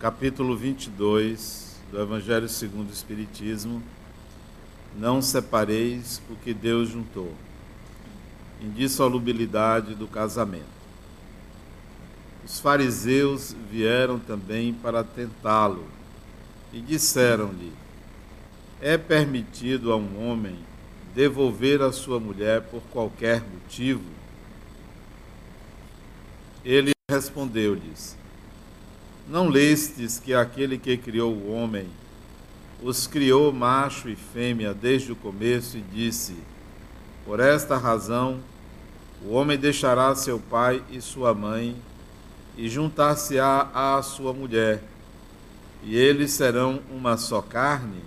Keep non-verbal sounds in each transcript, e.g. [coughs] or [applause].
capítulo 22 do Evangelho segundo o Espiritismo, não separeis o que Deus juntou. Indissolubilidade do casamento. Os fariseus vieram também para tentá-lo e disseram-lhe: É permitido a um homem devolver a sua mulher por qualquer motivo? Ele respondeu-lhes: Não lestes que aquele que criou o homem os criou macho e fêmea desde o começo e disse: Por esta razão o homem deixará seu pai e sua mãe e juntar-se-á à sua mulher, e eles serão uma só carne?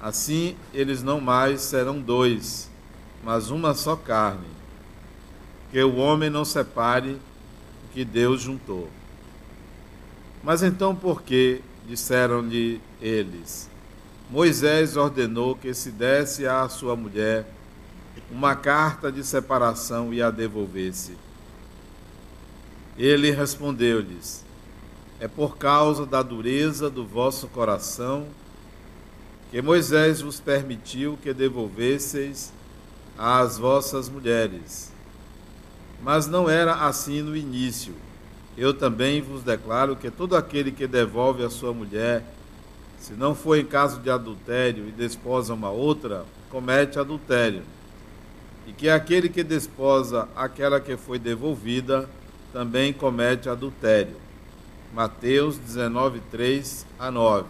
Assim eles não mais serão dois, mas uma só carne. Que o homem não separe o que Deus juntou. Mas então por que, disseram-lhe eles, Moisés ordenou que se desse à sua mulher uma carta de separação e a devolvesse? Ele respondeu-lhes: É por causa da dureza do vosso coração que Moisés vos permitiu que devolvesseis às vossas mulheres. Mas não era assim no início. Eu também vos declaro que todo aquele que devolve a sua mulher, se não for em caso de adultério e desposa uma outra, comete adultério. E que aquele que desposa aquela que foi devolvida, também comete adultério. Mateus 19, 3 a 9.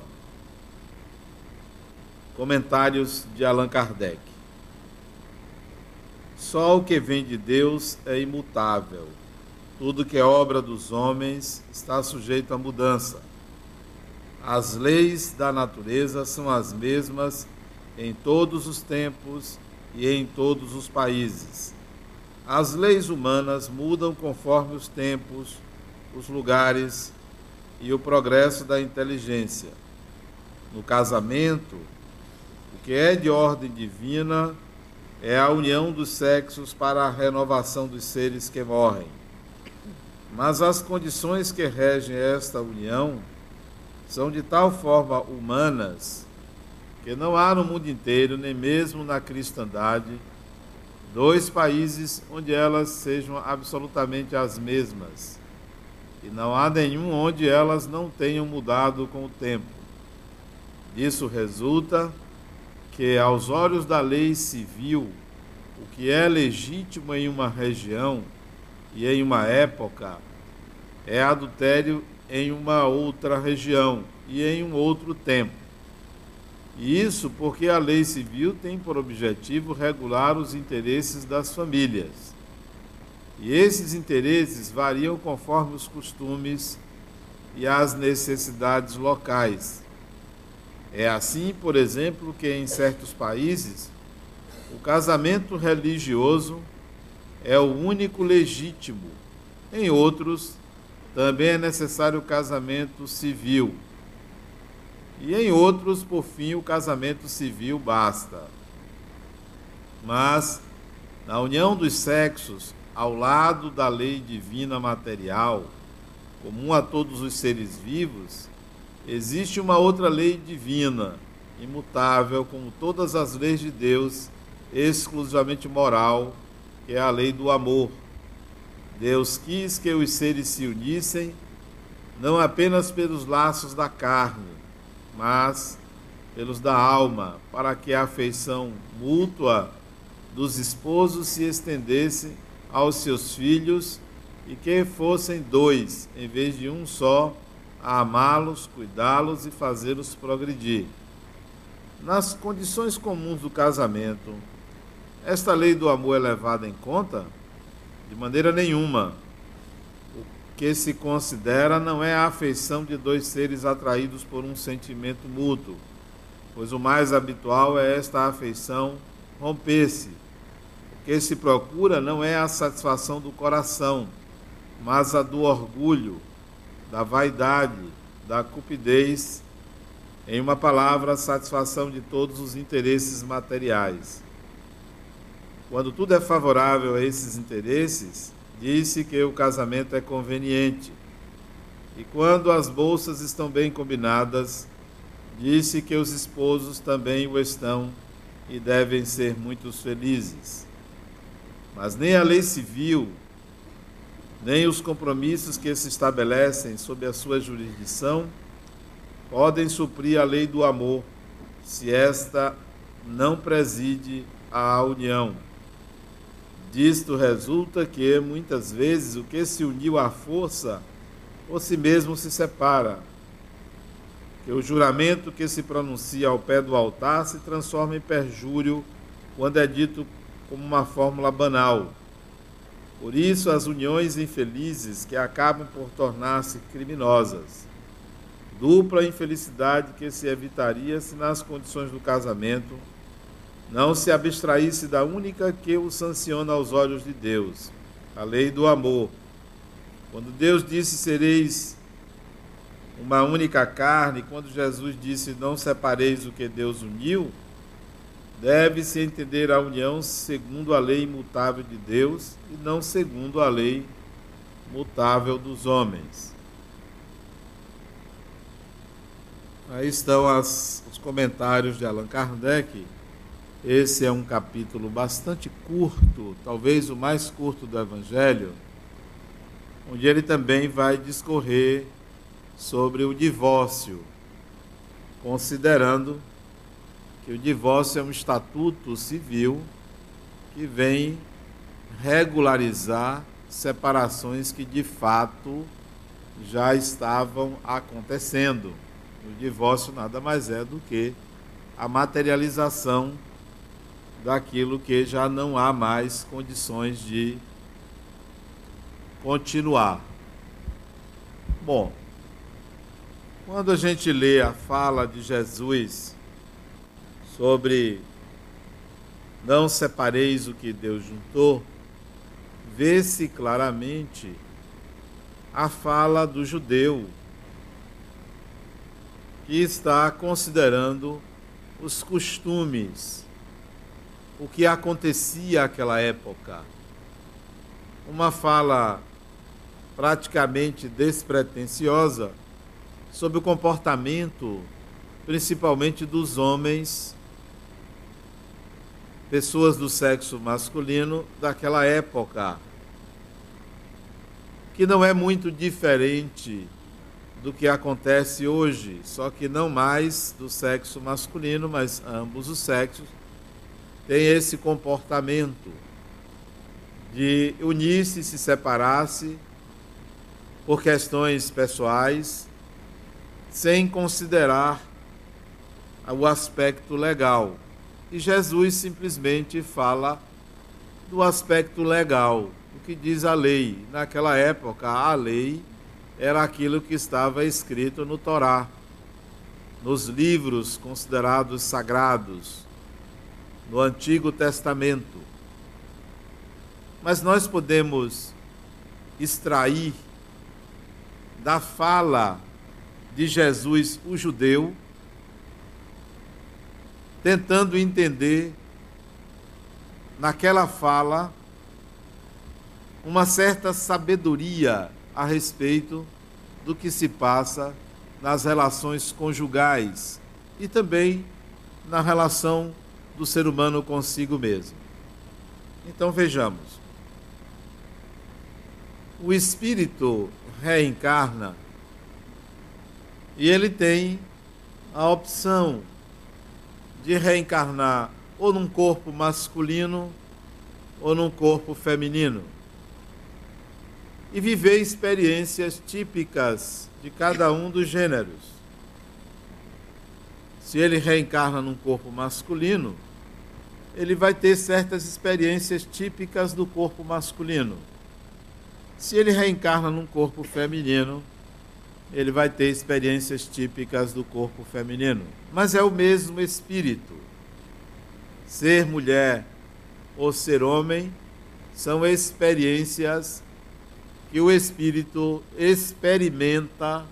Comentários de Allan Kardec. Só o que vem de Deus é imutável. Tudo que é obra dos homens está sujeito a mudança. As leis da natureza são as mesmas em todos os tempos e em todos os países. As leis humanas mudam conforme os tempos, os lugares e o progresso da inteligência. No casamento, o que é de ordem divina é a união dos sexos para a renovação dos seres que morrem. Mas as condições que regem esta união são de tal forma humanas que não há no mundo inteiro, nem mesmo na cristandade, dois países onde elas sejam absolutamente as mesmas. E não há nenhum onde elas não tenham mudado com o tempo. Disso resulta que, aos olhos da lei civil, o que é legítimo em uma região e em uma época é adultério em uma outra região e em um outro tempo. E isso porque a lei civil tem por objetivo regular os interesses das famílias. E esses interesses variam conforme os costumes e as necessidades locais. É assim, por exemplo, que em certos países o casamento religioso é o único legítimo. Em outros, também é necessário o casamento civil. E em outros, por fim, o casamento civil basta. Mas, na união dos sexos, ao lado da lei divina material, comum a todos os seres vivos, Existe uma outra lei divina, imutável, como todas as leis de Deus, exclusivamente moral, que é a lei do amor. Deus quis que os seres se unissem, não apenas pelos laços da carne, mas pelos da alma, para que a afeição mútua dos esposos se estendesse aos seus filhos e que fossem dois em vez de um só a amá-los, cuidá-los e fazê-los progredir. Nas condições comuns do casamento, esta lei do amor é levada em conta? De maneira nenhuma. O que se considera não é a afeição de dois seres atraídos por um sentimento mútuo, pois o mais habitual é esta afeição romper-se. O que se procura não é a satisfação do coração, mas a do orgulho, da vaidade, da cupidez, em uma palavra, a satisfação de todos os interesses materiais. Quando tudo é favorável a esses interesses, disse que o casamento é conveniente. E quando as bolsas estão bem combinadas, disse que os esposos também o estão e devem ser muito felizes. Mas nem a lei civil, nem os compromissos que se estabelecem sob a sua jurisdição podem suprir a lei do amor, se esta não preside a união. Disto resulta que, muitas vezes, o que se uniu à força, ou si mesmo se separa. Que o juramento que se pronuncia ao pé do altar se transforma em perjúrio quando é dito como uma fórmula banal. Por isso, as uniões infelizes que acabam por tornar-se criminosas. Dupla infelicidade que se evitaria se, nas condições do casamento, não se abstraísse da única que o sanciona aos olhos de Deus, a lei do amor. Quando Deus disse: Sereis uma única carne, quando Jesus disse: Não separeis o que Deus uniu, deve-se entender a união segundo a lei imutável de Deus e não segundo a lei mutável dos homens. Aí estão as, os comentários de Allan Kardec. Esse é um capítulo bastante curto, talvez o mais curto do Evangelho, onde ele também vai discorrer sobre o divórcio, considerando que o divórcio é um estatuto civil que vem regularizar separações que de fato já estavam acontecendo. O divórcio nada mais é do que a materialização daquilo que já não há mais condições de continuar. Bom, quando a gente lê a fala de Jesus sobre não separeis o que Deus juntou, vê-se claramente a fala do judeu que está considerando os costumes, o que acontecia naquela época. Uma fala praticamente despretensiosa sobre o comportamento, principalmente dos homens pessoas do sexo masculino daquela época, que não é muito diferente do que acontece hoje, só que não mais do sexo masculino, mas ambos os sexos têm esse comportamento de unir-se e se separar-se por questões pessoais, sem considerar o aspecto legal. E Jesus simplesmente fala do aspecto legal, o que diz a lei. Naquela época, a lei era aquilo que estava escrito no Torá, nos livros considerados sagrados, no Antigo Testamento. Mas nós podemos extrair da fala de Jesus, o judeu, tentando entender naquela fala uma certa sabedoria a respeito do que se passa nas relações conjugais e também na relação do ser humano consigo mesmo. Então vejamos. O espírito reencarna e ele tem a opção de reencarnar ou num corpo masculino ou num corpo feminino e viver experiências típicas de cada um dos gêneros. Se ele reencarna num corpo masculino, ele vai ter certas experiências típicas do corpo masculino. Se ele reencarna num corpo feminino, ele vai ter experiências típicas do corpo feminino. Mas é o mesmo espírito. Ser mulher ou ser homem são experiências que o espírito experimenta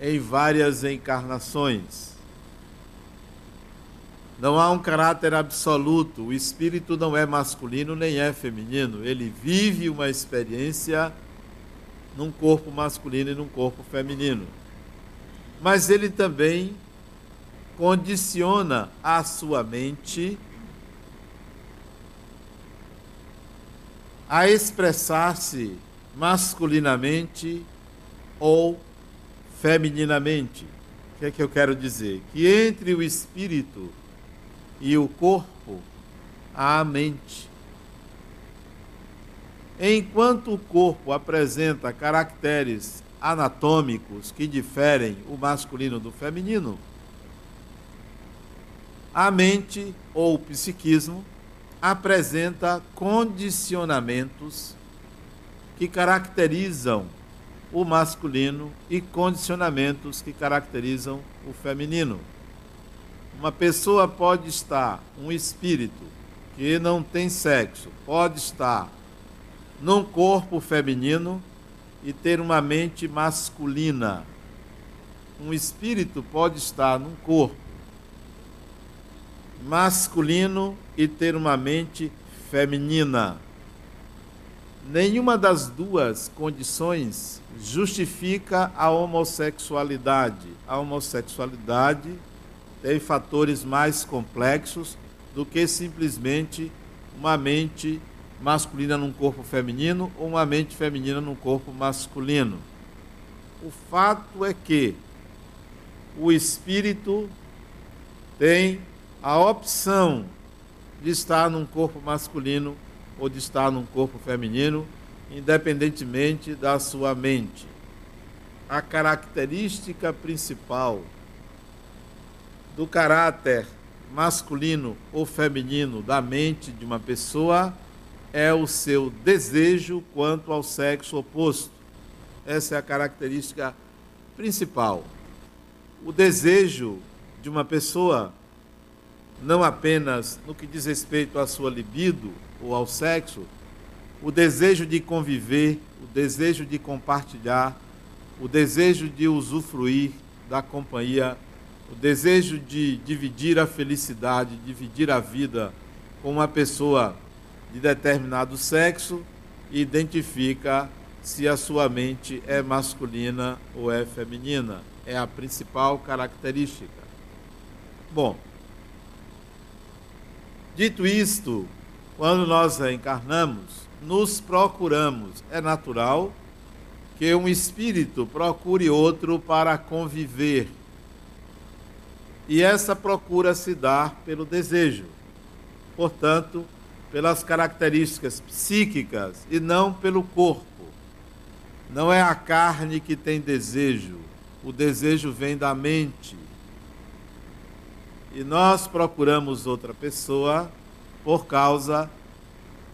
em várias encarnações. Não há um caráter absoluto, o espírito não é masculino nem é feminino, ele vive uma experiência num corpo masculino e num corpo feminino. Mas ele também condiciona a sua mente a expressar-se masculinamente ou femininamente. O que é que eu quero dizer? Que entre o espírito e o corpo a mente. Enquanto o corpo apresenta caracteres anatômicos que diferem o masculino do feminino, a mente ou o psiquismo apresenta condicionamentos que caracterizam o masculino e condicionamentos que caracterizam o feminino. Uma pessoa pode estar, um espírito que não tem sexo, pode estar num corpo feminino e ter uma mente masculina. Um espírito pode estar num corpo masculino e ter uma mente feminina. Nenhuma das duas condições justifica a homossexualidade. A homossexualidade tem fatores mais complexos do que simplesmente uma mente masculina num corpo feminino ou uma mente feminina num corpo masculino. O fato é que o espírito tem a opção de estar num corpo masculino ou de estar num corpo feminino, independentemente da sua mente. A característica principal do caráter masculino ou feminino da mente de uma pessoa é o seu desejo quanto ao sexo oposto. Essa é a característica principal. O desejo de uma pessoa não apenas no que diz respeito à sua libido ou ao sexo, o desejo de conviver, o desejo de compartilhar, o desejo de usufruir da companhia, o desejo de dividir a felicidade, dividir a vida com uma pessoa de determinado sexo identifica se a sua mente é masculina ou é feminina. É a principal característica. Bom, Dito isto, quando nós encarnamos, nos procuramos. É natural que um espírito procure outro para conviver. E essa procura se dá pelo desejo. Portanto, pelas características psíquicas e não pelo corpo. Não é a carne que tem desejo, o desejo vem da mente e nós procuramos outra pessoa por causa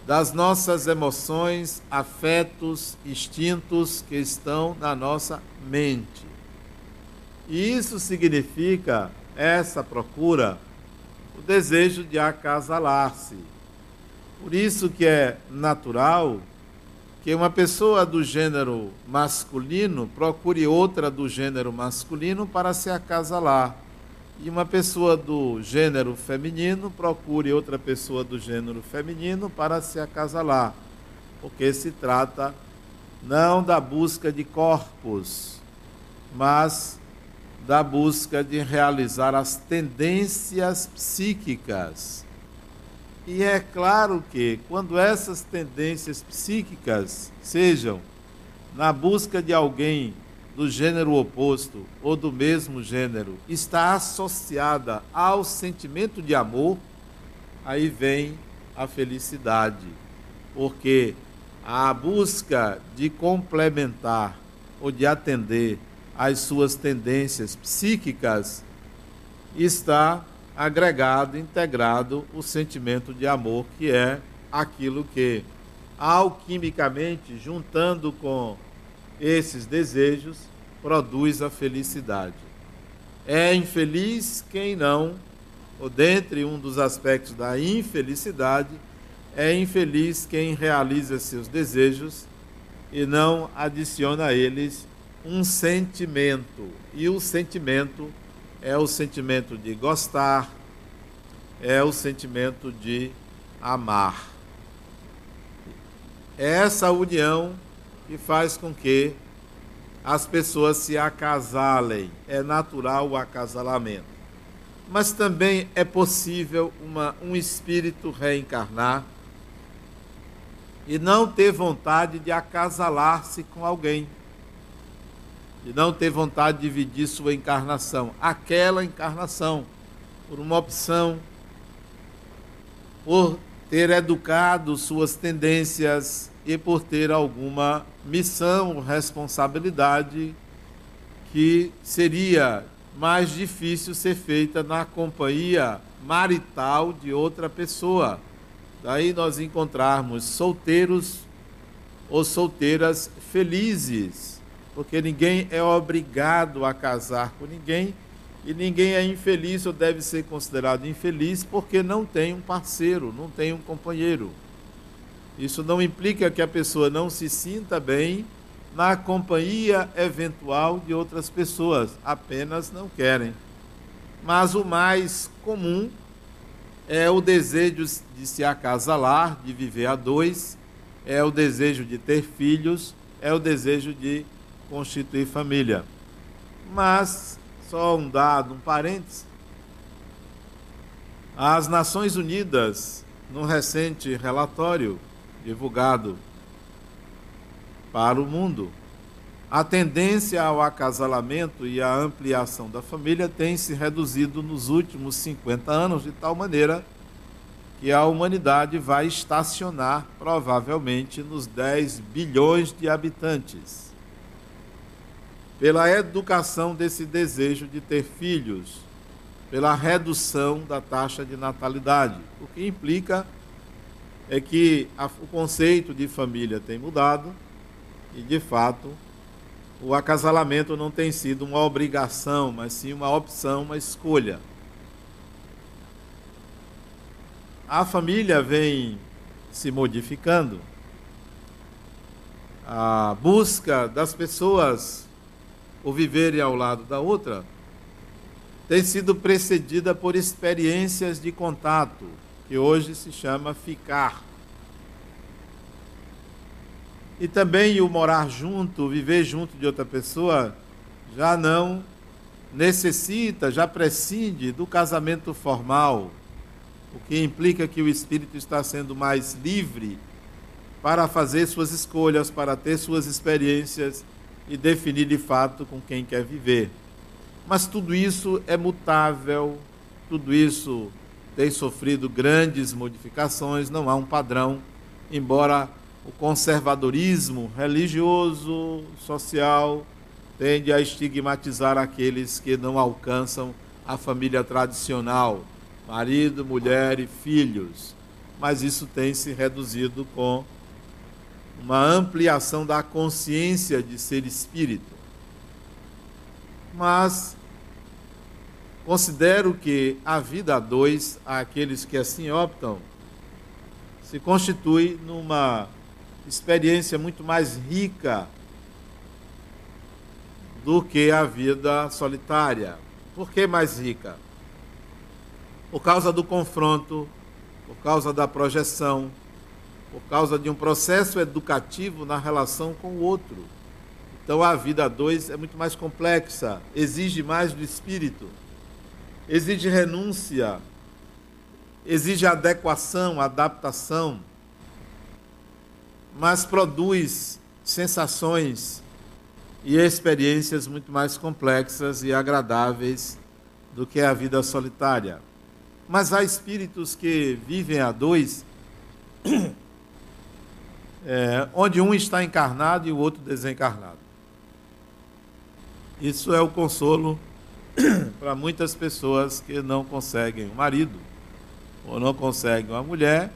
das nossas emoções, afetos, instintos que estão na nossa mente. E isso significa essa procura, o desejo de acasalar-se. Por isso que é natural que uma pessoa do gênero masculino procure outra do gênero masculino para se acasalar e uma pessoa do gênero feminino procure outra pessoa do gênero feminino para se acasalar, porque se trata não da busca de corpos, mas da busca de realizar as tendências psíquicas. E é claro que, quando essas tendências psíquicas sejam na busca de alguém do gênero oposto ou do mesmo gênero está associada ao sentimento de amor, aí vem a felicidade. Porque a busca de complementar ou de atender às suas tendências psíquicas está agregado, integrado o sentimento de amor, que é aquilo que alquimicamente, juntando com esses desejos, produz a felicidade. É infeliz quem não, ou dentre um dos aspectos da infelicidade, é infeliz quem realiza seus desejos e não adiciona a eles um sentimento. E o sentimento é o sentimento de gostar, é o sentimento de amar. É essa união que faz com que as pessoas se acasalem. É natural o acasalamento. Mas também é possível uma, um espírito reencarnar e não ter vontade de acasalar-se com alguém. E não ter vontade de dividir sua encarnação. Aquela encarnação, por uma opção, por ter educado suas tendências e por ter alguma missão, responsabilidade que seria mais difícil ser feita na companhia marital de outra pessoa. Daí nós encontrarmos solteiros ou solteiras felizes, porque ninguém é obrigado a casar com ninguém e ninguém é infeliz ou deve ser considerado infeliz porque não tem um parceiro, não tem um companheiro. Isso não implica que a pessoa não se sinta bem na companhia eventual de outras pessoas, apenas não querem. Mas o mais comum é o desejo de se acasalar, de viver a dois, é o desejo de ter filhos, é o desejo de constituir família. Mas, só um dado, um parênteses, as Nações Unidas, num recente relatório, divulgado para o mundo. A tendência ao acasalamento e à ampliação da família tem se reduzido nos últimos 50 anos, de tal maneira que a humanidade vai estacionar provavelmente nos 10 bilhões de habitantes. Pela educação desse desejo de ter filhos, pela redução da taxa de natalidade, o que implica é que a, o conceito de família tem mudado e, de fato, o acasalamento não tem sido uma obrigação, mas sim uma opção, uma escolha. A família vem se modificando. A busca das pessoas por viverem ao lado da outra tem sido precedida por experiências de contato, que hoje se chama ficar. E também o morar junto, viver junto de outra pessoa, já não necessita, já prescinde do casamento formal, o que implica que o espírito está sendo mais livre para fazer suas escolhas, para ter suas experiências e definir de fato com quem quer viver. Mas tudo isso é mutável, tudo isso tem sofrido grandes modificações, não há um padrão, embora o conservadorismo religioso, social, tende a estigmatizar aqueles que não alcançam a família tradicional, marido, mulher e filhos. Mas isso tem se reduzido com uma ampliação da consciência de ser espírito. Mas Considero que a vida a dois, àqueles que assim optam, se constitui numa experiência muito mais rica do que a vida solitária. Por que mais rica? Por causa do confronto, por causa da projeção, por causa de um processo educativo na relação com o outro. Então a vida a dois é muito mais complexa, exige mais do espírito exige renúncia, exige adequação, adaptação, mas produz sensações e experiências muito mais complexas e agradáveis do que a vida solitária. Mas há espíritos que vivem a dois, é, onde um está encarnado e o outro desencarnado. Isso é o consolo [clears throat] para muitas pessoas que não conseguem um marido ou não conseguem uma mulher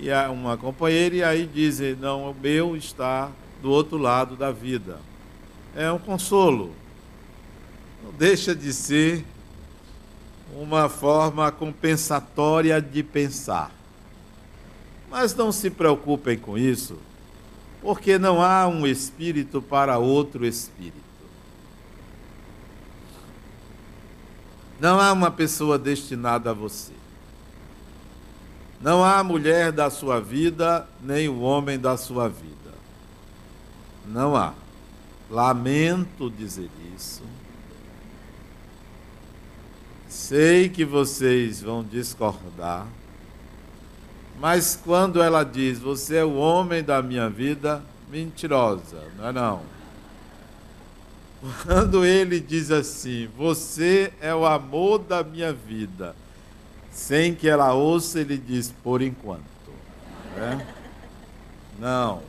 e uma companheira e aí dizem não o meu está do outro lado da vida. É um consolo. Não deixa de ser uma forma compensatória de pensar mas não se preocupem com isso porque não há um espírito para outro espírito Não há uma pessoa destinada a você. Não há a mulher da sua vida, nem o homem da sua vida. Não há. Lamento dizer isso. Sei que vocês vão discordar, mas quando ela diz, você é o homem da minha vida, mentirosa, não é não. Quando ele diz assim, você é o amor da minha vida, sem que ela ouça, ele diz, por enquanto. Né? Não.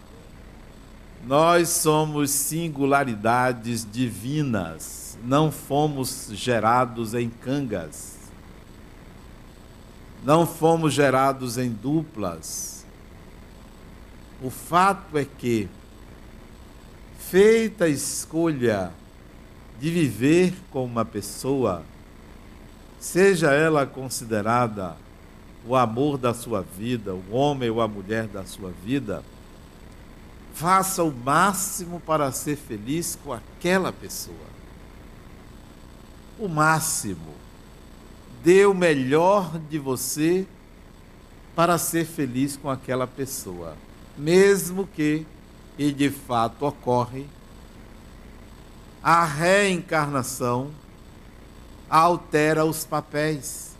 Nós somos singularidades divinas não fomos gerados em cangas, não fomos gerados em duplas. O fato é que, feita a escolha de viver com uma pessoa, seja ela considerada o amor da sua vida, o homem ou a mulher da sua vida, faça o máximo para ser feliz com aquela pessoa o máximo. Dê o melhor de você para ser feliz com aquela pessoa. Mesmo que, e de fato ocorre, a reencarnação altera os papéis.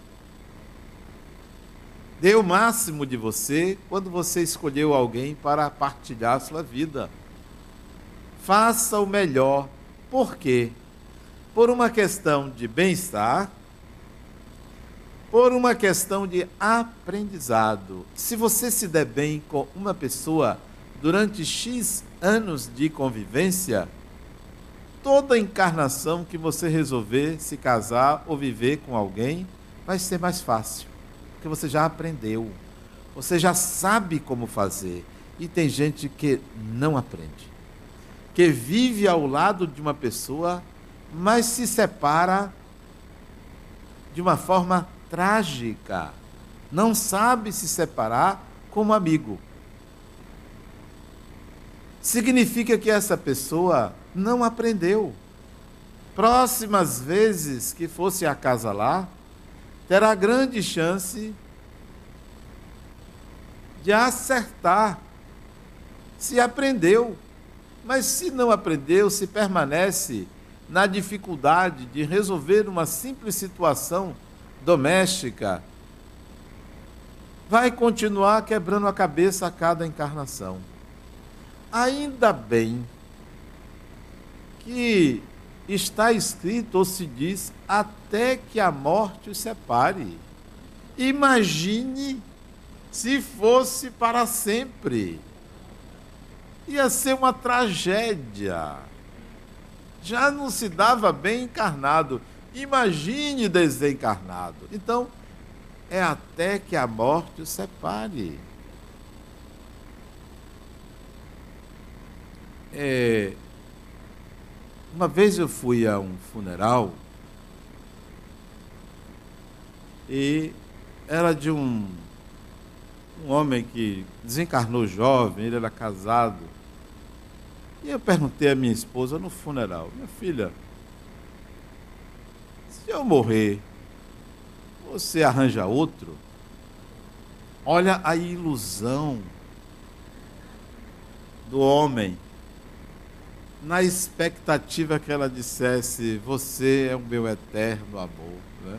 Dê o máximo de você quando você escolheu alguém para partilhar a sua vida. Faça o melhor. Por quê? por uma questão de bem-estar, por uma questão de aprendizado. Se você se der bem com uma pessoa durante X anos de convivência, toda encarnação que você resolver se casar ou viver com alguém vai ser mais fácil, porque você já aprendeu, você já sabe como fazer. E tem gente que não aprende, que vive ao lado de uma pessoa mas se separa de uma forma trágica. Não sabe se separar como amigo. Significa que essa pessoa não aprendeu. Próximas vezes que fosse a casa lá, terá grande chance de acertar se aprendeu. Mas se não aprendeu, se permanece na dificuldade de resolver uma simples situação doméstica, vai continuar quebrando a cabeça a cada encarnação. Ainda bem que está escrito ou se diz até que a morte separe. Imagine se fosse para sempre. Ia ser uma tragédia já não se dava bem encarnado. Imagine desencarnado. Então, é até que a morte o separe. É, uma vez eu fui a um funeral e era de um, um homem que desencarnou jovem, ele era casado e eu perguntei à minha esposa no funeral: Minha filha, se eu morrer, você arranja outro? Olha a ilusão do homem na expectativa que ela dissesse: Você é o meu eterno amor. Né?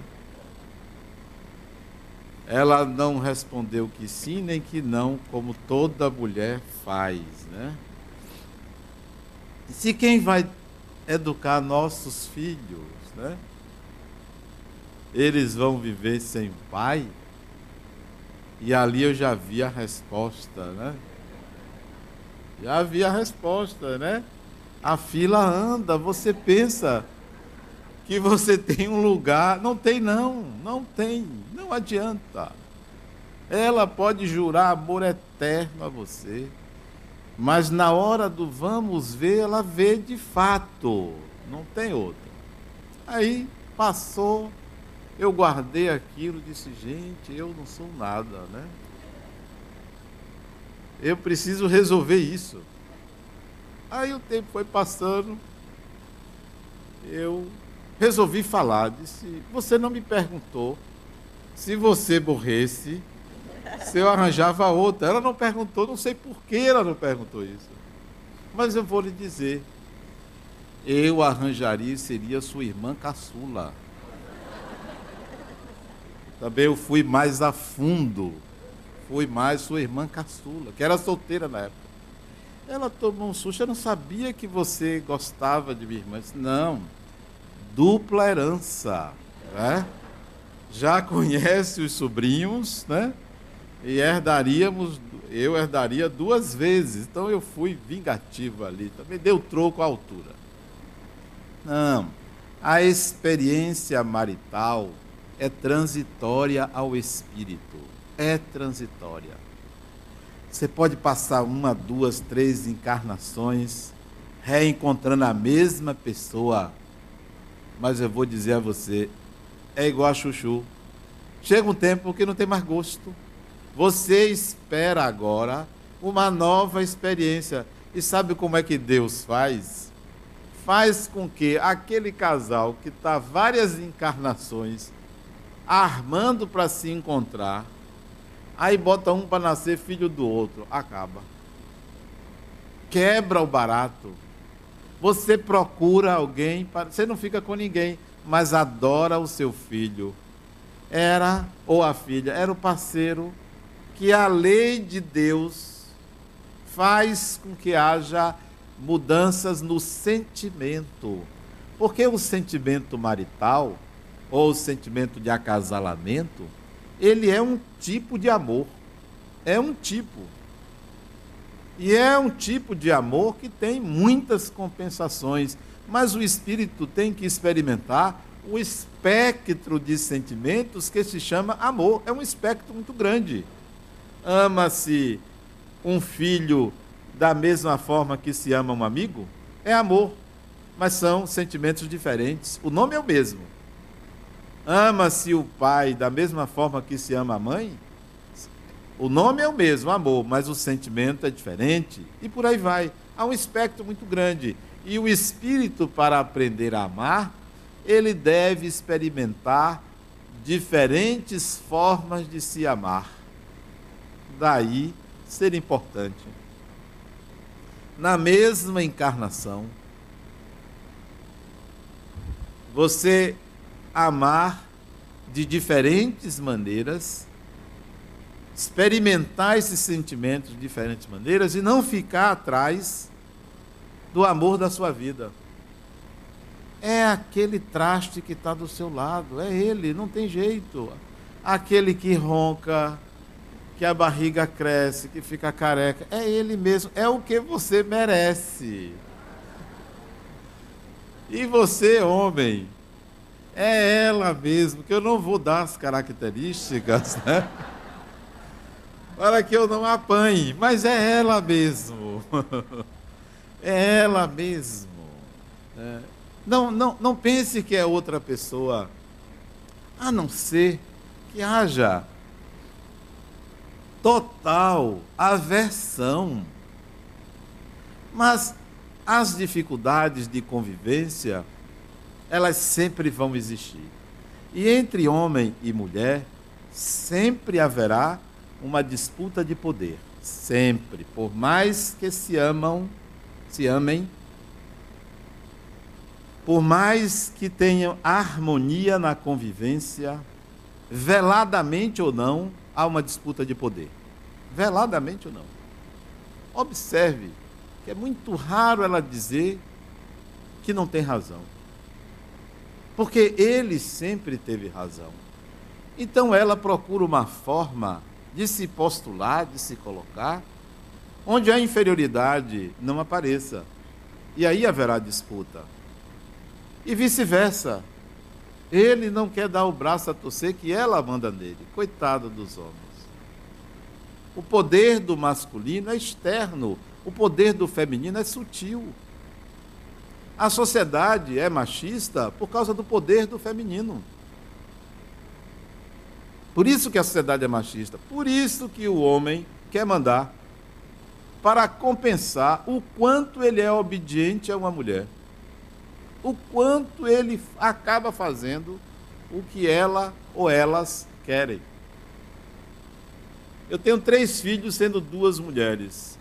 Ela não respondeu que sim nem que não, como toda mulher faz. Né? se quem vai educar nossos filhos, né? Eles vão viver sem pai? E ali eu já vi a resposta, né? Já vi a resposta, né? A fila anda, você pensa que você [laughs] tem um lugar. Não tem, não, não tem, não adianta. Ela pode jurar amor eterno a você. Mas na hora do vamos ver, ela vê de fato, não tem outra. Aí passou, eu guardei aquilo, disse, gente, eu não sou nada, né? Eu preciso resolver isso. Aí o tempo foi passando, eu resolvi falar, disse, você não me perguntou se você morresse, se eu arranjava outra. Ela não perguntou, não sei por que ela não perguntou isso. Mas eu vou lhe dizer, eu arranjaria seria sua irmã caçula. Também eu fui mais a fundo. Fui mais sua irmã caçula, que era solteira na época. Ela tomou um susto, eu não sabia que você gostava de minha irmã. disse, não, dupla herança. Né? Já conhece os sobrinhos, né? E herdaríamos, eu herdaria duas vezes. Então eu fui vingativo ali. Também deu troco à altura. Não. A experiência marital é transitória ao espírito. É transitória. Você pode passar uma, duas, três encarnações reencontrando a mesma pessoa, mas eu vou dizer a você, é igual a chuchu. Chega um tempo que não tem mais gosto. Você espera agora uma nova experiência. E sabe como é que Deus faz? Faz com que aquele casal que está várias encarnações armando para se encontrar, Aí bota um para nascer filho do outro. Acaba. Quebra o barato. Você procura alguém, para... você não fica com ninguém, mas adora o seu filho. Era, ou a filha, era o parceiro que a lei de Deus faz com que haja mudanças no sentimento. Porque o sentimento marital, ou o sentimento de acasalamento, ele é um tipo de amor. É um tipo. E é um tipo de amor que tem muitas compensações. Mas o espírito tem que experimentar o espectro de sentimentos que se chama amor. É um espectro muito grande. Ama-se um filho da mesma forma que se ama um amigo? É amor. Mas são sentimentos diferentes. O nome é o mesmo. Ama-se o pai da mesma forma que se ama a mãe? O nome é o mesmo, amor, mas o sentimento é diferente. E por aí vai. Há um espectro muito grande. E o espírito, para aprender a amar, ele deve experimentar diferentes formas de se amar. Daí ser importante. Na mesma encarnação, você amar de diferentes maneiras, experimentar esses sentimentos de diferentes maneiras e não ficar atrás do amor da sua vida. É aquele traste que está do seu lado, é ele, não tem jeito. Aquele que ronca, que a barriga cresce, que fica careca, é ele mesmo, é o que você merece. E você, homem, é ela mesmo, que eu não vou dar as características, [laughs] né? Para que eu não apanhe, mas é ela mesmo. [laughs] É ela mesmo. É. Não, não, não pense que é outra pessoa, a não ser que haja total aversão. Mas as dificuldades de convivência elas sempre vão existir. E entre homem e mulher, sempre haverá uma disputa de poder. Sempre. Por mais que se amam, se amem, por mais que tenham harmonia na convivência, veladamente ou não, há uma disputa de poder. Veladamente ou não. Observe que é muito raro ela dizer que não tem razão porque ele sempre teve razão. Então ela procura uma forma de se postular, de se colocar, onde a inferioridade não apareça. E aí haverá disputa. E vice-versa. Ele não quer dar o braço a torcer que ela manda nele. Coitado dos homens. O poder do masculino é externo, o poder do feminino é sutil. A sociedade é machista por causa do poder do feminino. Por isso que a sociedade é machista. Por isso que o homem quer mandar para compensar o quanto ele é obediente a uma mulher. O quanto ele acaba fazendo o que ela ou elas querem. Eu tenho três filhos, sendo duas mulheres.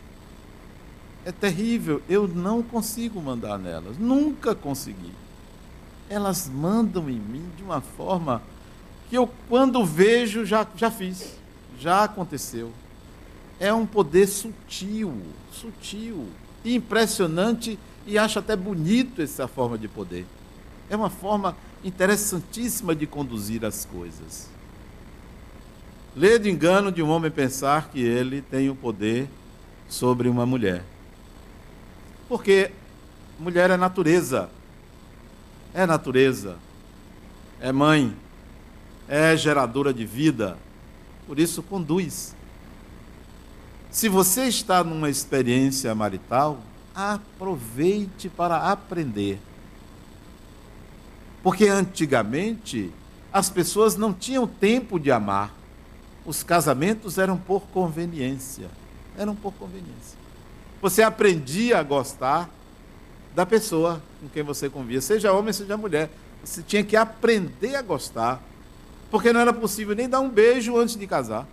É terrível. Eu não consigo mandar nelas. Nunca consegui. Elas mandam em mim de uma forma que eu, quando vejo, já, já fiz. Já aconteceu. É um poder sutil, sutil, impressionante e acho até bonito essa forma de poder. É uma forma interessantíssima de conduzir as coisas. Lê de engano de um homem pensar que ele tem o poder sobre uma mulher. Porque mulher é natureza. É natureza. É mãe. É geradora de vida. Por isso conduz. Se você está numa experiência marital, aproveite para aprender. Porque antigamente as pessoas não tinham tempo de amar. Os casamentos eram por conveniência. Eram por conveniência. Você aprendia a gostar da pessoa com quem você convia, seja homem, seja mulher. Você tinha que aprender a gostar, porque não era possível nem dar um beijo antes de casar.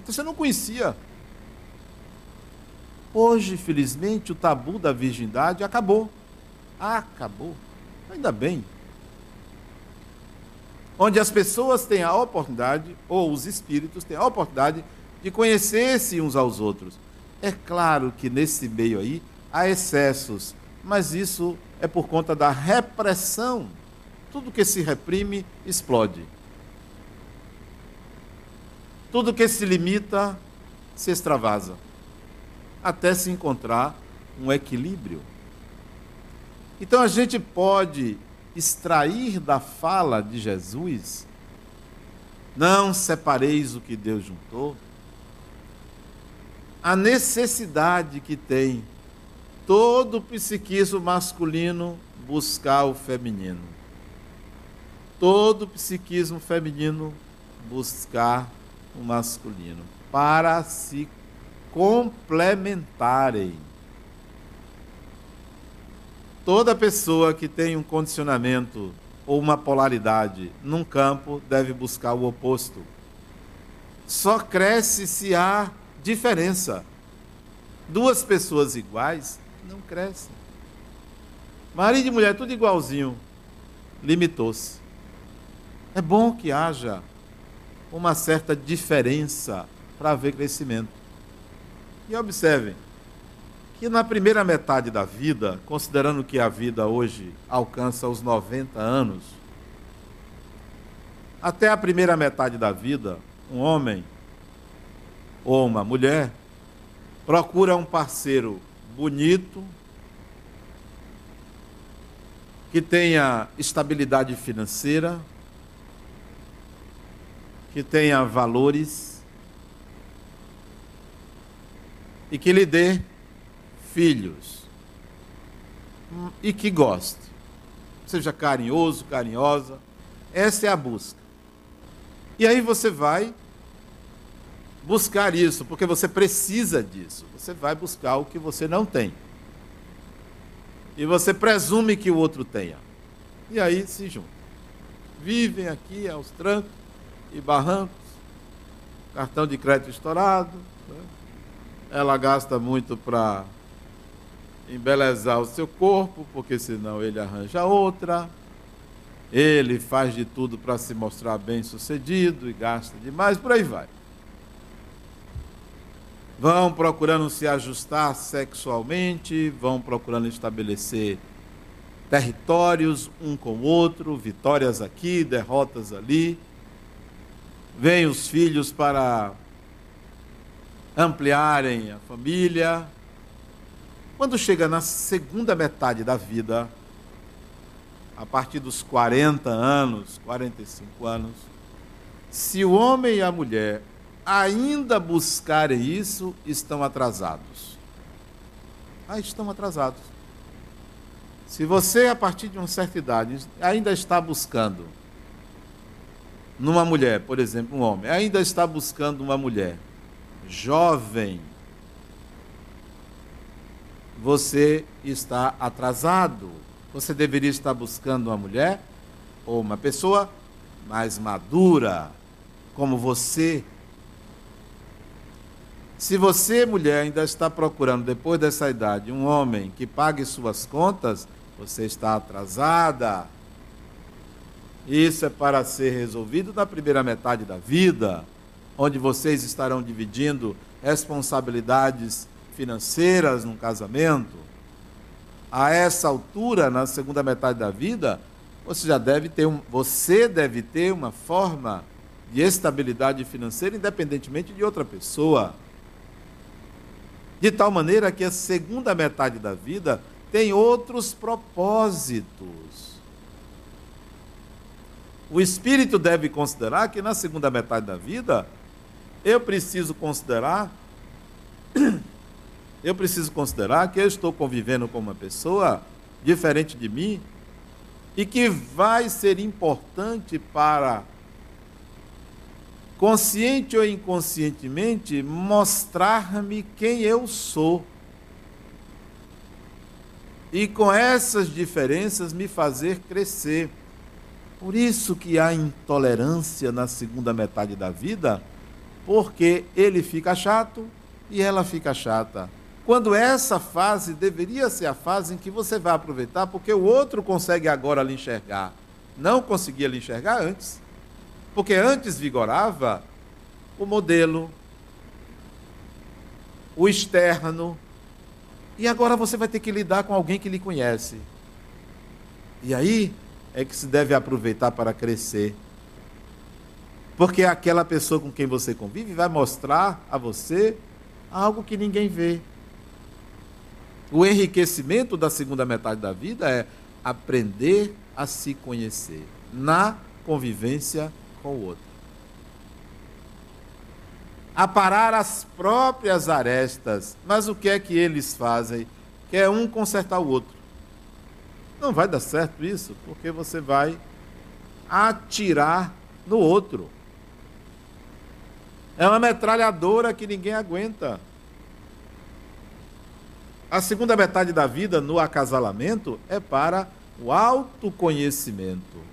Então você não conhecia. Hoje, felizmente, o tabu da virgindade acabou. Acabou. Ainda bem. Onde as pessoas têm a oportunidade, ou os espíritos têm a oportunidade, de conhecer-se uns aos outros. É claro que nesse meio aí há excessos, mas isso é por conta da repressão. Tudo que se reprime explode. Tudo que se limita se extravasa até se encontrar um equilíbrio. Então a gente pode extrair da fala de Jesus: não separeis o que Deus juntou, a necessidade que tem todo o psiquismo masculino buscar o feminino. Todo o psiquismo feminino buscar o masculino para se complementarem. Toda pessoa que tem um condicionamento ou uma polaridade num campo deve buscar o oposto. Só cresce se há diferença. Duas pessoas iguais não crescem. Marido e mulher, tudo igualzinho, limitou-se. É bom que haja uma certa diferença para haver crescimento. E observem que na primeira metade da vida, considerando que a vida hoje alcança os 90 anos, até a primeira metade da vida, um homem ou uma mulher procura um parceiro bonito, que tenha estabilidade financeira, que tenha valores, e que lhe dê filhos e que goste. Seja carinhoso, carinhosa. Essa é a busca. E aí você vai buscar isso, porque você precisa disso. Você vai buscar o que você não tem. E você presume que o outro tenha. E aí se juntam. Vivem aqui aos trancos e barrancos, cartão de crédito estourado, né? ela gasta muito para embelezar o seu corpo, porque senão ele arranja outra. Ele faz de tudo para se mostrar bem sucedido e gasta demais, por aí vai. Vão procurando se ajustar sexualmente, vão procurando estabelecer territórios um com o outro, vitórias aqui, derrotas ali. Vêm os filhos para ampliarem a família. Quando chega na segunda metade da vida, a partir dos 40 anos, 45 anos, se o homem e a mulher ainda buscarem isso, estão atrasados. Ah, estão atrasados. Se você, a partir de uma certa idade, ainda está buscando numa mulher, por exemplo, um homem, ainda está buscando uma mulher, jovem, você está atrasado. Você deveria estar buscando uma mulher ou uma pessoa mais madura, como você. Se você, mulher, ainda está procurando, depois dessa idade, um homem que pague suas contas, você está atrasada. Isso é para ser resolvido na primeira metade da vida, onde vocês estarão dividindo responsabilidades financeiras num casamento. A essa altura, na segunda metade da vida, você já deve ter um, você deve ter uma forma de estabilidade financeira independentemente de outra pessoa. De tal maneira que a segunda metade da vida tem outros propósitos. O espírito deve considerar que na segunda metade da vida eu preciso considerar [coughs] eu preciso considerar que eu estou convivendo com uma pessoa diferente de mim e que vai ser importante para consciente ou inconscientemente mostrar-me quem eu sou. E com essas diferenças me fazer crescer. Por isso que há intolerância na segunda metade da vida, porque ele fica chato e ela fica chata. Quando essa fase deveria ser a fase em que você vai aproveitar, porque o outro consegue agora lhe enxergar. Não conseguia lhe enxergar antes. Porque antes vigorava o modelo, o externo, e agora você vai ter que lidar com alguém que lhe conhece. E aí é que se deve aproveitar para crescer. Porque aquela pessoa com quem você convive vai mostrar a você algo que ninguém vê. O enriquecimento da segunda metade da vida é aprender a se conhecer na convivência com o outro. Aparar as próprias arestas. Mas o que é que eles fazem? Quer um consertar o outro. Não vai dar certo isso, porque você vai atirar no outro. É uma metralhadora que ninguém aguenta. A segunda metade da vida no acasalamento é para o autoconhecimento.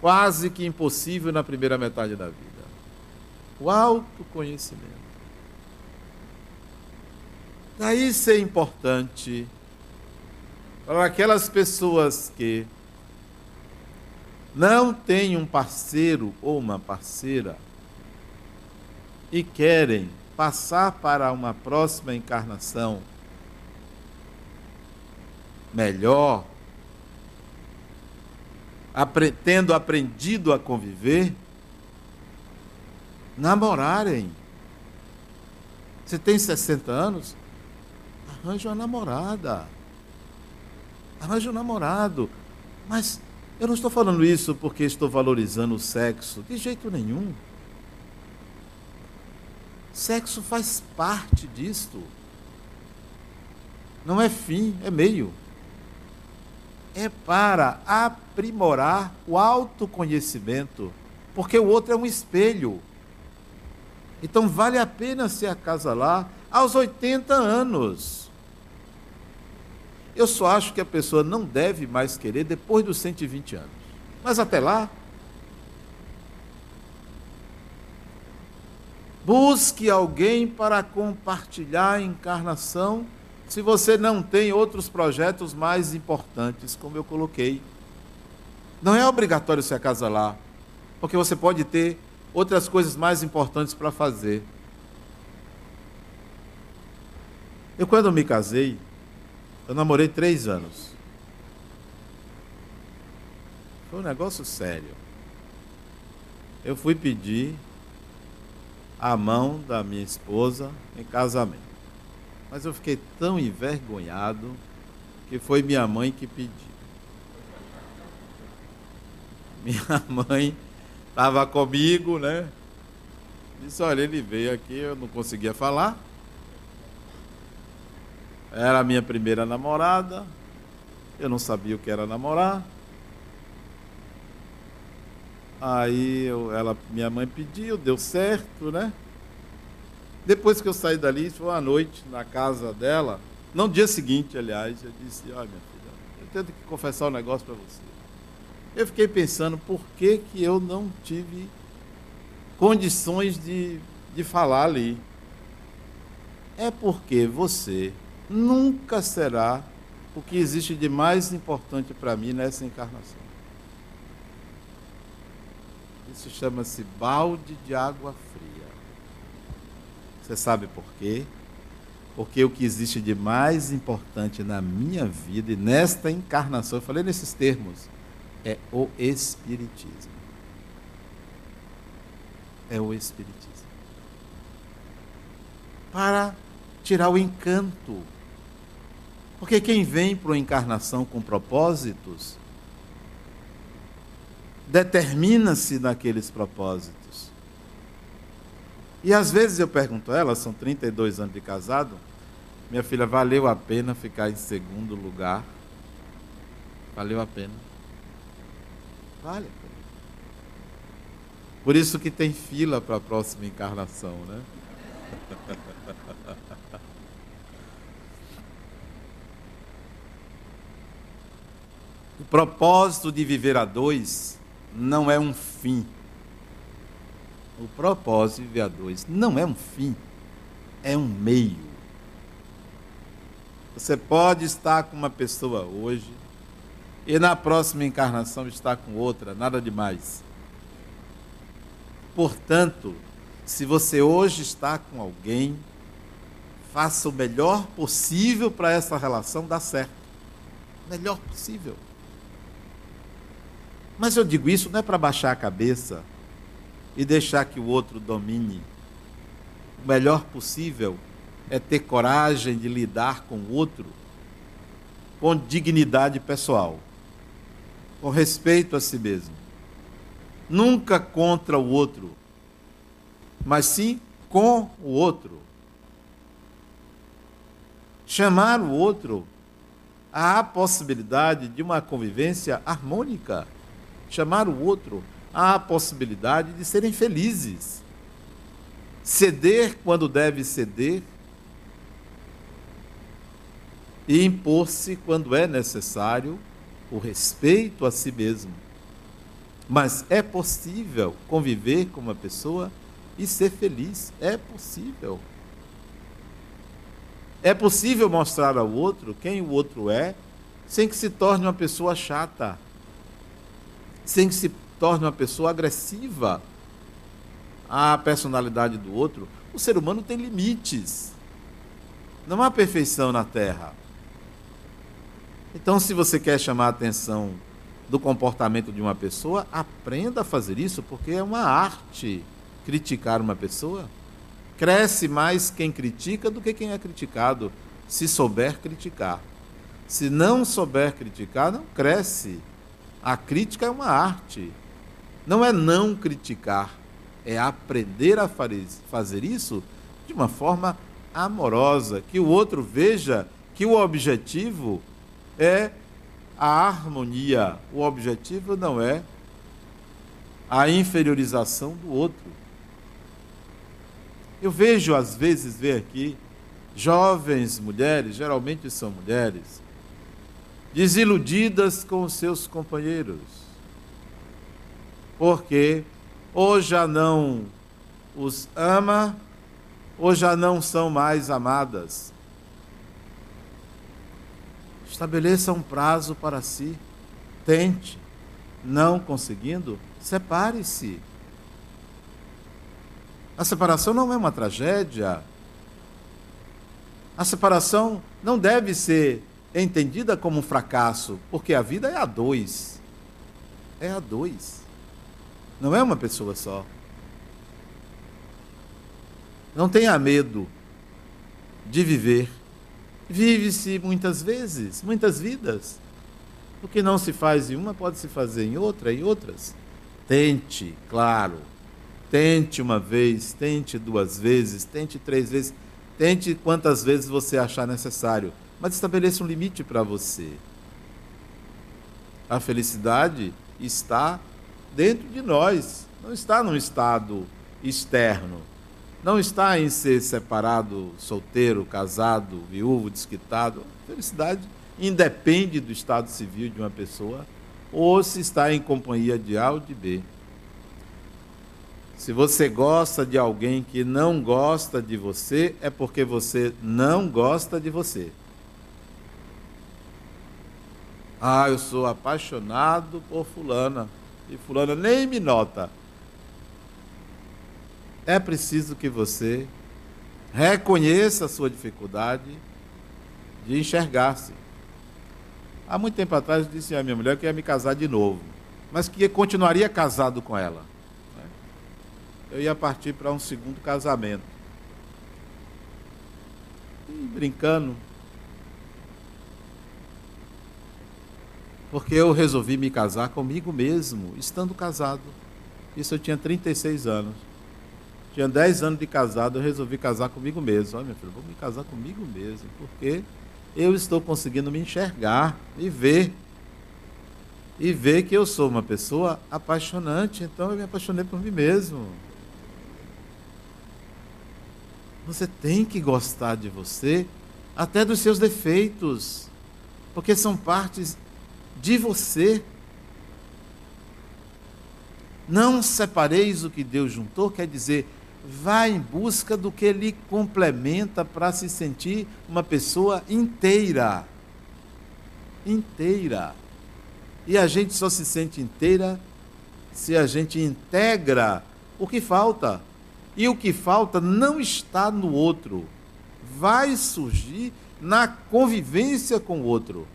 Quase que impossível na primeira metade da vida. O autoconhecimento. Daí ser importante para aquelas pessoas que não têm um parceiro ou uma parceira e querem passar para uma próxima encarnação melhor, tendo aprendido a conviver, namorarem. Você tem 60 anos? Arranje uma namorada. Arranje um namorado. Mas eu não estou falando isso porque estou valorizando o sexo. De jeito nenhum. Sexo faz parte disto. Não é fim, é meio é para aprimorar o autoconhecimento, porque o outro é um espelho. Então vale a pena se acasalar aos 80 anos. Eu só acho que a pessoa não deve mais querer depois dos 120 anos. Mas até lá, busque alguém para compartilhar a encarnação se você não tem outros projetos mais importantes, como eu coloquei. Não é obrigatório se acasalar, porque você pode ter outras coisas mais importantes para fazer. Eu, quando me casei, eu namorei três anos. Foi um negócio sério. Eu fui pedir a mão da minha esposa em casamento. Mas eu fiquei tão envergonhado que foi minha mãe que pediu. [laughs] Minha mãe estava comigo, né? Disse, olha, ele veio aqui, eu não conseguia falar. Era a minha primeira namorada. Eu não sabia o que era namorar. Aí eu, ela, minha mãe pediu, deu certo, né? Depois que eu saí dali, foi uma noite na casa dela, no dia seguinte, aliás, eu disse: Olha, minha filha, eu tenho que confessar um negócio para você. Eu fiquei pensando por que, que eu não tive condições de, de falar ali. é porque você nunca será o que existe de mais importante para mim nessa encarnação. Isso chama-se balde de água fria. Você sabe por quê? Porque o que existe de mais importante na minha vida e nesta encarnação, eu falei nesses termos, é o Espiritismo. É o Espiritismo. Para tirar o encanto. Porque quem vem para uma encarnação com propósitos, determina-se naqueles propósitos. E às vezes eu pergunto a ela, são 32 anos de casado, minha filha, valeu a pena ficar em segundo lugar? Valeu a pena. Vale a pena. Por isso que tem fila para a próxima encarnação, né? [laughs] o propósito de viver a dois não é um fim. O propósito de viver a dois não é um fim, é um meio. Você pode estar com uma pessoa hoje e na próxima encarnação estar com outra, nada demais. Portanto, se você hoje está com alguém, faça o melhor possível para essa relação dar certo. Melhor possível. Mas eu digo isso não é para baixar a cabeça e deixar que o outro domine. O melhor possível é ter coragem de lidar com o outro com dignidade pessoal, com respeito a si mesmo. Nunca contra o outro, mas sim com o outro. Chamar o outro à possibilidade de uma convivência harmônica. Chamar o outro à possibilidade de serem felizes. Ceder quando deve ceder e impor-se quando é necessário o respeito a si mesmo. Mas é possível conviver com uma pessoa e ser feliz. É possível. É possível mostrar ao outro quem o outro é, sem que se torne uma pessoa chata, sem que se torne uma pessoa agressiva à personalidade do outro. O ser humano tem limites. Não há perfeição na Terra. Então, se você quer chamar a atenção do comportamento de uma pessoa, aprenda a fazer isso, porque é uma arte criticar uma pessoa. Cresce mais quem critica do que quem é criticado, se souber criticar. Se não souber criticar, não cresce. A crítica é uma arte. Não é não criticar, é aprender a fazer isso de uma forma amorosa, que o outro veja que o objetivo é a harmonia. O objetivo não é a inferiorização do outro. Eu vejo, às vezes, ver aqui jovens mulheres, geralmente são mulheres, desiludidas com seus companheiros. Porque ou já não os ama, ou já não são mais amadas. Estabeleça um prazo para si. Tente. Não conseguindo, separe-se. A separação não é uma tragédia. A separação não deve ser entendida como um fracasso, porque a vida é a dois. É a dois. Não é uma pessoa só. Não tenha medo de viver Vive-se muitas vezes, muitas vidas. O que não se faz em uma pode se fazer em outra e outras. Tente, claro. Tente uma vez, tente duas vezes, tente três vezes, tente quantas vezes você achar necessário, mas estabeleça um limite para você. A felicidade está dentro de nós, não está num estado externo não está em ser separado, solteiro, casado, viúvo, desquitado. Felicidade independe do estado civil de uma pessoa ou se está em companhia de A ou de B. Se você gosta de alguém que não gosta de você, é porque você não gosta de você. Ah, eu sou apaixonado por Fulana. E Fulana nem me nota. É preciso que você reconheça a sua dificuldade de enxergar-se. Há muito tempo atrás eu disse à minha mulher que ia me casar de novo, mas que continuaria casado com ela. Eu ia partir para um segundo casamento. E brincando, porque eu resolvi me casar comigo mesmo, estando casado. Isso eu tinha 36 anos. Tinha 10 anos de casado, eu resolvi casar comigo mesmo. Olha, meu filho, vou me casar comigo mesmo, porque eu estou conseguindo me enxergar e ver. E ver que eu sou uma pessoa apaixonante, então eu me apaixonei por mim mesmo. Você tem que gostar de você, até dos seus defeitos, porque são partes de você. Não separeis o que Deus juntou, quer dizer, vá em busca do que lhe complementa para se sentir uma pessoa inteira. Inteira. E a gente só se sente inteira se a gente integra o que falta. E o que falta não está no outro. Vai surgir na convivência com o outro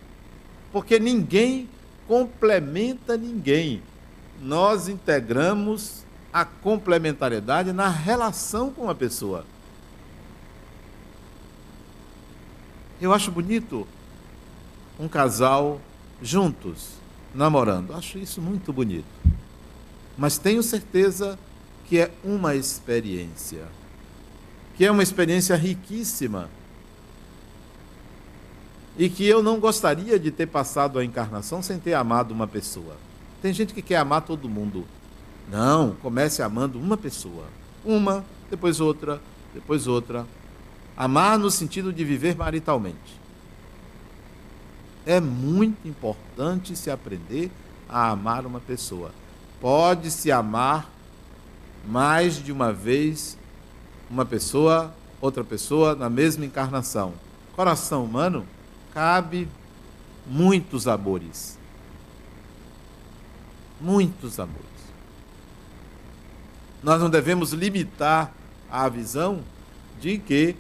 porque ninguém complementa ninguém. Nós integramos a complementariedade na relação com a pessoa. Eu acho bonito um casal juntos, namorando. Acho isso muito bonito. Mas tenho certeza que é uma experiência. Que é uma experiência riquíssima e que eu não gostaria de ter passado a encarnação sem ter amado uma pessoa. Tem gente que quer amar todo mundo. Não, comece amando uma pessoa. Uma, depois outra, depois outra. Amar no sentido de viver maritalmente. É muito importante se aprender a amar uma pessoa. Pode se amar mais de uma vez uma pessoa, outra pessoa na mesma encarnação. Coração humano cabe muitos amores. Muitos amores. Nós não devemos limitar a visão de que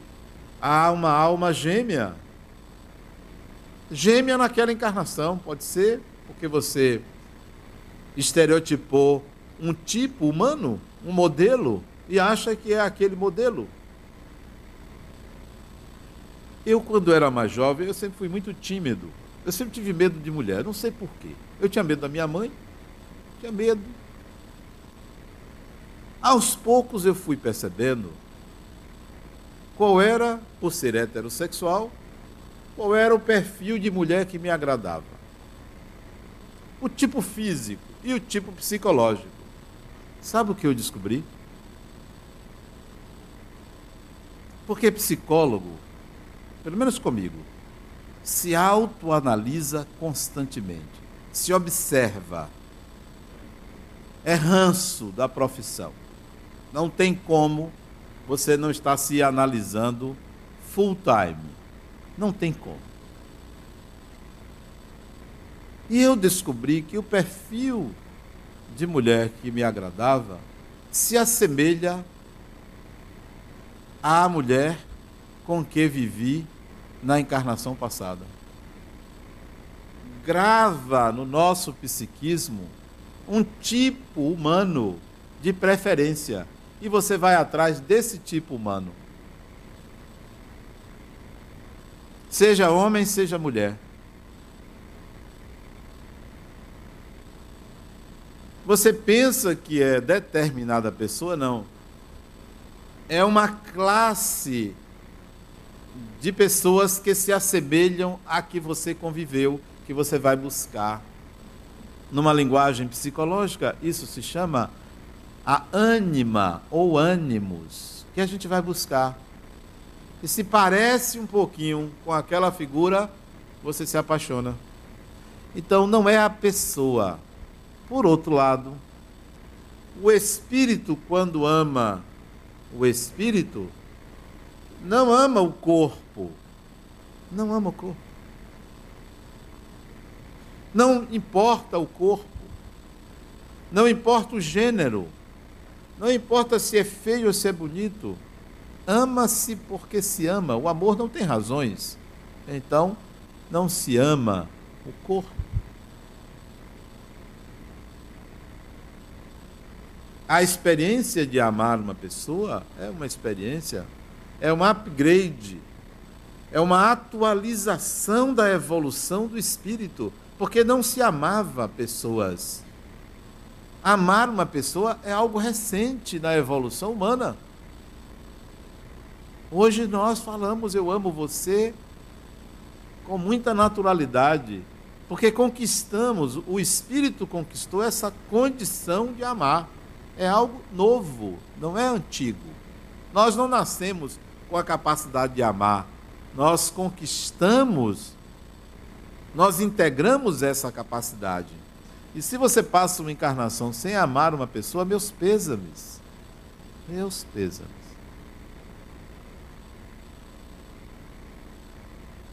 há uma alma gêmea. Gêmea naquela encarnação, pode ser porque você estereotipou um tipo humano, um modelo, e acha que é aquele modelo. Eu, quando era mais jovem, eu sempre fui muito tímido. Eu sempre tive medo de mulher, não sei porquê. Eu tinha medo da minha mãe, tinha medo. Aos poucos eu fui percebendo qual era, por ser heterossexual, qual era o perfil de mulher que me agradava. O tipo físico e o tipo psicológico. Sabe o que eu descobri? Porque psicólogo pelo menos comigo, se autoanalisa constantemente, se observa. É ranço da profissão. Não tem como você não estar se analisando full time. Não tem como. E eu descobri que o perfil de mulher que me agradava se assemelha à mulher com que vivi na encarnação passada. Grava no nosso psiquismo um tipo humano de preferência e você vai atrás desse tipo humano. Seja homem, seja mulher. Você pensa que é determinada pessoa? Não. É uma classe de pessoas que se assemelham a que você conviveu, que você vai buscar. Numa linguagem psicológica, isso se chama a ânima ou ânimos, que a gente vai buscar. E se parece um pouquinho com aquela figura, você se apaixona. Então não é a pessoa. Por outro lado, O espírito, quando ama o espírito, não ama o corpo. Não ama o corpo. Não importa o corpo. Não importa o gênero. Não importa se é feio ou se é bonito. Ama-se porque se ama. O amor não tem razões. Então, não se ama o corpo. A experiência de amar uma pessoa é uma experiência, é um upgrade, é uma atualização da evolução do espírito, porque não se amava pessoas. Amar uma pessoa é algo recente na evolução humana. Hoje nós falamos eu amo você com muita naturalidade, porque conquistamos, o espírito conquistou essa condição de amar é algo novo, não é antigo. Nós não nascemos com a capacidade de amar, nós conquistamos, nós integramos essa capacidade. E se você passa uma encarnação sem amar uma pessoa, meus pêsames. Meus pêsames.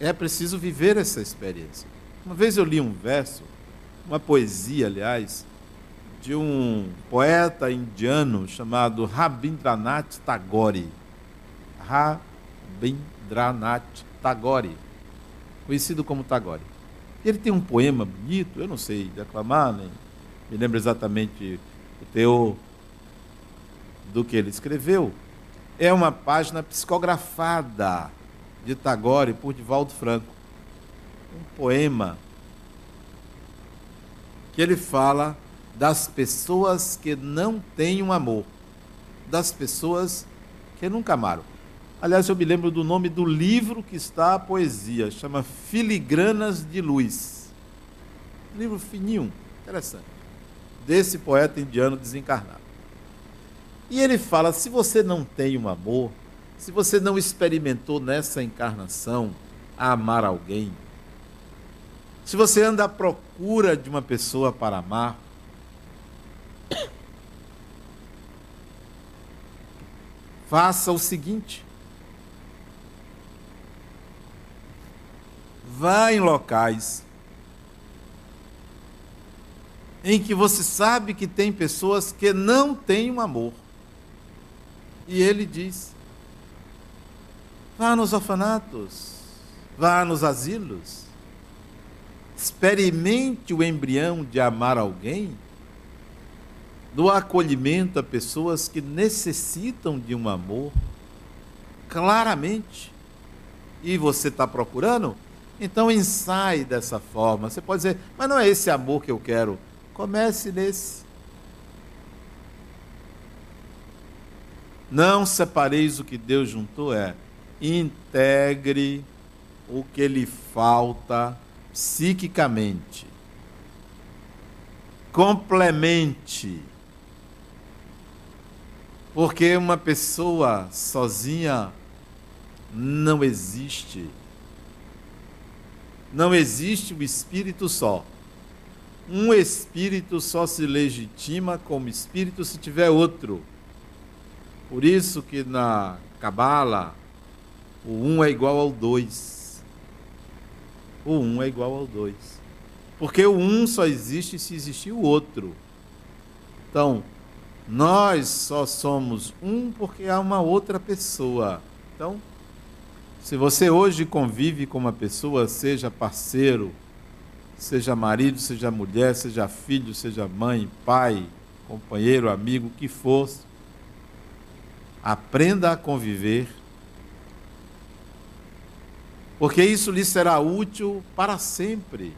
É preciso viver essa experiência. Uma vez eu li um verso, uma poesia, aliás, de um poeta indiano chamado Rabindranath Tagore. Rabindranath Tagore, conhecido como Tagore. Ele tem um poema bonito, eu não sei declamar, nem me lembro exatamente o teor do que ele escreveu. É uma página psicografada de Tagore por Divaldo Franco. Um poema que ele fala das pessoas que não têm um amor, das pessoas que nunca amaram. Aliás, eu me lembro do nome do livro que está a poesia, chama Filigranas de Luz. livro fininho, interessante, desse poeta indiano desencarnado. E ele fala: se você não tem um amor, se você não experimentou nessa encarnação a amar alguém, se você anda à procura de uma pessoa para amar, faça o seguinte: vá em locais em que você sabe que tem pessoas que não têm um amor. E ele diz: vá nos orfanatos, vá nos asilos, experimente o embrião de amar alguém do acolhimento a pessoas que necessitam de um amor, claramente, e você está procurando, então ensaie dessa forma. Você pode dizer, mas não é esse amor que eu quero. Comece nesse. Não separeis o que Deus juntou, é integre o que lhe falta psiquicamente. Complemente porque uma pessoa sozinha não existe. Não existe o espírito só. Um espírito só se legitima como espírito se tiver outro. Por isso que na Cabala o um é igual ao dois. O um é igual ao dois. Porque o um só existe se existir o outro. Então, nós só somos um porque há uma outra pessoa. Então, se você hoje convive com uma pessoa, seja parceiro, seja marido, seja mulher, seja filho, seja mãe, pai, companheiro, amigo, que for, aprenda a conviver, porque isso lhe será útil para sempre.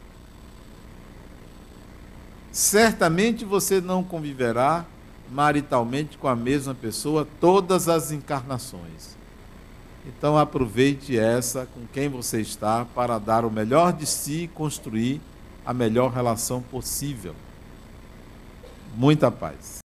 Certamente você não conviverá maritalmente com a mesma pessoa todas as encarnações. Então aproveite essa com quem você está para dar o melhor de si e construir a melhor relação possível. Muita paz.